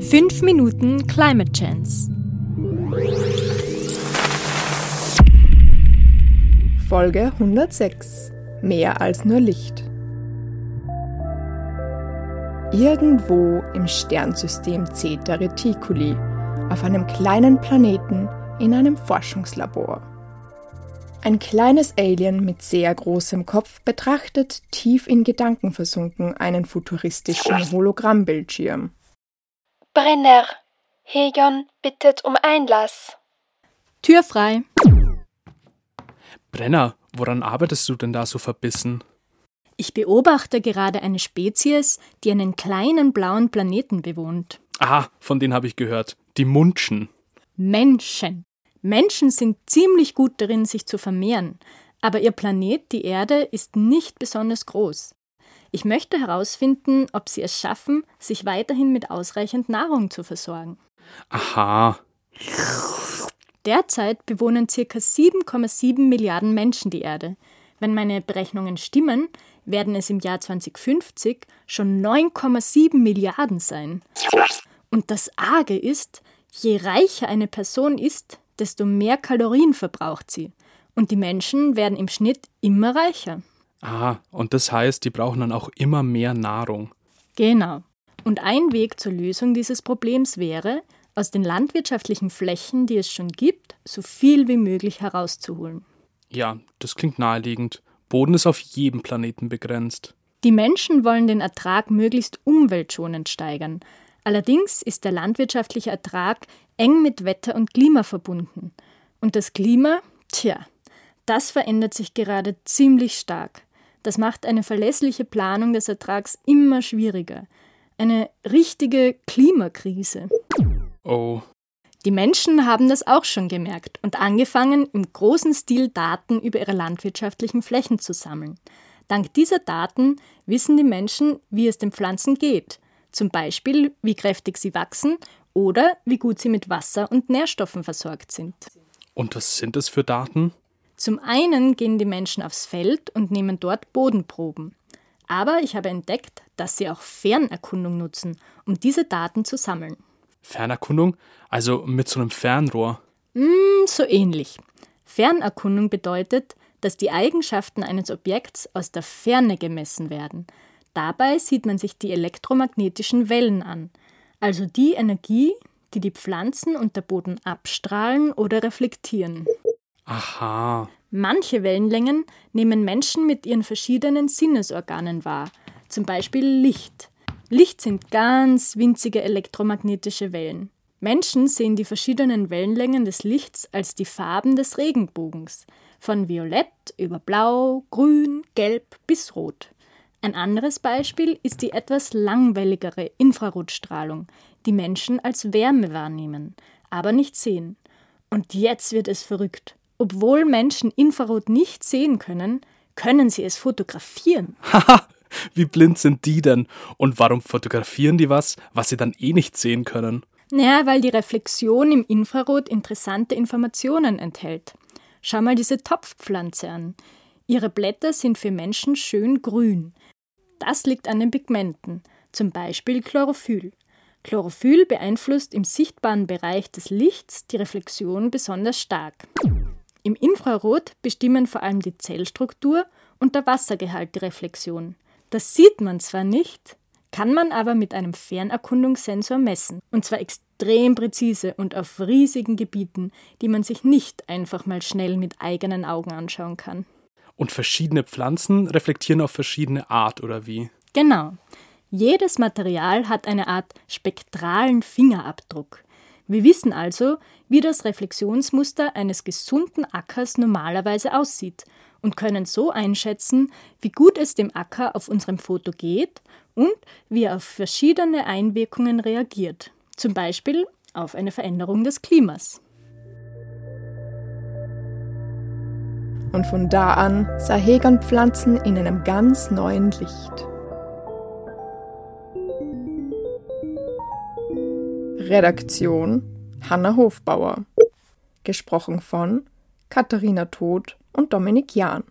5 Minuten Climate Chance. Folge 106. Mehr als nur Licht. Irgendwo im Sternsystem Zeta Reticuli, auf einem kleinen Planeten in einem Forschungslabor. Ein kleines Alien mit sehr großem Kopf betrachtet tief in Gedanken versunken einen futuristischen Hologrammbildschirm. Brenner, Hegon bittet um Einlass. Tür frei. Brenner, woran arbeitest du denn da so verbissen? Ich beobachte gerade eine Spezies, die einen kleinen blauen Planeten bewohnt. Ah, von denen habe ich gehört. Die Munchen. Menschen. Menschen sind ziemlich gut darin, sich zu vermehren, aber ihr Planet, die Erde, ist nicht besonders groß. Ich möchte herausfinden, ob sie es schaffen, sich weiterhin mit ausreichend Nahrung zu versorgen. Aha. Derzeit bewohnen ca. 7,7 Milliarden Menschen die Erde. Wenn meine Berechnungen stimmen, werden es im Jahr 2050 schon 9,7 Milliarden sein. Und das Arge ist, je reicher eine Person ist, desto mehr Kalorien verbraucht sie. Und die Menschen werden im Schnitt immer reicher. Ah, und das heißt, die brauchen dann auch immer mehr Nahrung. Genau. Und ein Weg zur Lösung dieses Problems wäre, aus den landwirtschaftlichen Flächen, die es schon gibt, so viel wie möglich herauszuholen. Ja, das klingt naheliegend. Boden ist auf jedem Planeten begrenzt. Die Menschen wollen den Ertrag möglichst umweltschonend steigern. Allerdings ist der landwirtschaftliche Ertrag eng mit Wetter und Klima verbunden. Und das Klima, tja, das verändert sich gerade ziemlich stark. Das macht eine verlässliche Planung des Ertrags immer schwieriger. Eine richtige Klimakrise. Oh. Die Menschen haben das auch schon gemerkt und angefangen, im großen Stil Daten über ihre landwirtschaftlichen Flächen zu sammeln. Dank dieser Daten wissen die Menschen, wie es den Pflanzen geht. Zum Beispiel, wie kräftig sie wachsen oder wie gut sie mit Wasser und Nährstoffen versorgt sind. Und was sind das für Daten? Zum einen gehen die Menschen aufs Feld und nehmen dort Bodenproben. Aber ich habe entdeckt, dass sie auch Fernerkundung nutzen, um diese Daten zu sammeln. Fernerkundung? Also mit so einem Fernrohr? Mm, so ähnlich. Fernerkundung bedeutet, dass die Eigenschaften eines Objekts aus der Ferne gemessen werden. Dabei sieht man sich die elektromagnetischen Wellen an, also die Energie, die die Pflanzen und der Boden abstrahlen oder reflektieren. Aha. Manche Wellenlängen nehmen Menschen mit ihren verschiedenen Sinnesorganen wahr, zum Beispiel Licht. Licht sind ganz winzige elektromagnetische Wellen. Menschen sehen die verschiedenen Wellenlängen des Lichts als die Farben des Regenbogens, von Violett über Blau, Grün, Gelb bis Rot. Ein anderes Beispiel ist die etwas langwelligere Infrarotstrahlung, die Menschen als Wärme wahrnehmen, aber nicht sehen. Und jetzt wird es verrückt. Obwohl Menschen Infrarot nicht sehen können, können sie es fotografieren. Haha, wie blind sind die denn? Und warum fotografieren die was, was sie dann eh nicht sehen können? Naja, weil die Reflexion im Infrarot interessante Informationen enthält. Schau mal diese Topfpflanze an. Ihre Blätter sind für Menschen schön grün. Das liegt an den Pigmenten, zum Beispiel Chlorophyll. Chlorophyll beeinflusst im sichtbaren Bereich des Lichts die Reflexion besonders stark. Im Infrarot bestimmen vor allem die Zellstruktur und der Wassergehalt die Reflexion. Das sieht man zwar nicht, kann man aber mit einem Fernerkundungssensor messen. Und zwar extrem präzise und auf riesigen Gebieten, die man sich nicht einfach mal schnell mit eigenen Augen anschauen kann. Und verschiedene Pflanzen reflektieren auf verschiedene Art, oder wie? Genau. Jedes Material hat eine Art spektralen Fingerabdruck. Wir wissen also, wie das Reflexionsmuster eines gesunden Ackers normalerweise aussieht und können so einschätzen, wie gut es dem Acker auf unserem Foto geht und wie er auf verschiedene Einwirkungen reagiert, zum Beispiel auf eine Veränderung des Klimas. Und von da an sah Hegon Pflanzen in einem ganz neuen Licht. Redaktion Hanna Hofbauer. Gesprochen von Katharina Todt und Dominik Jahn.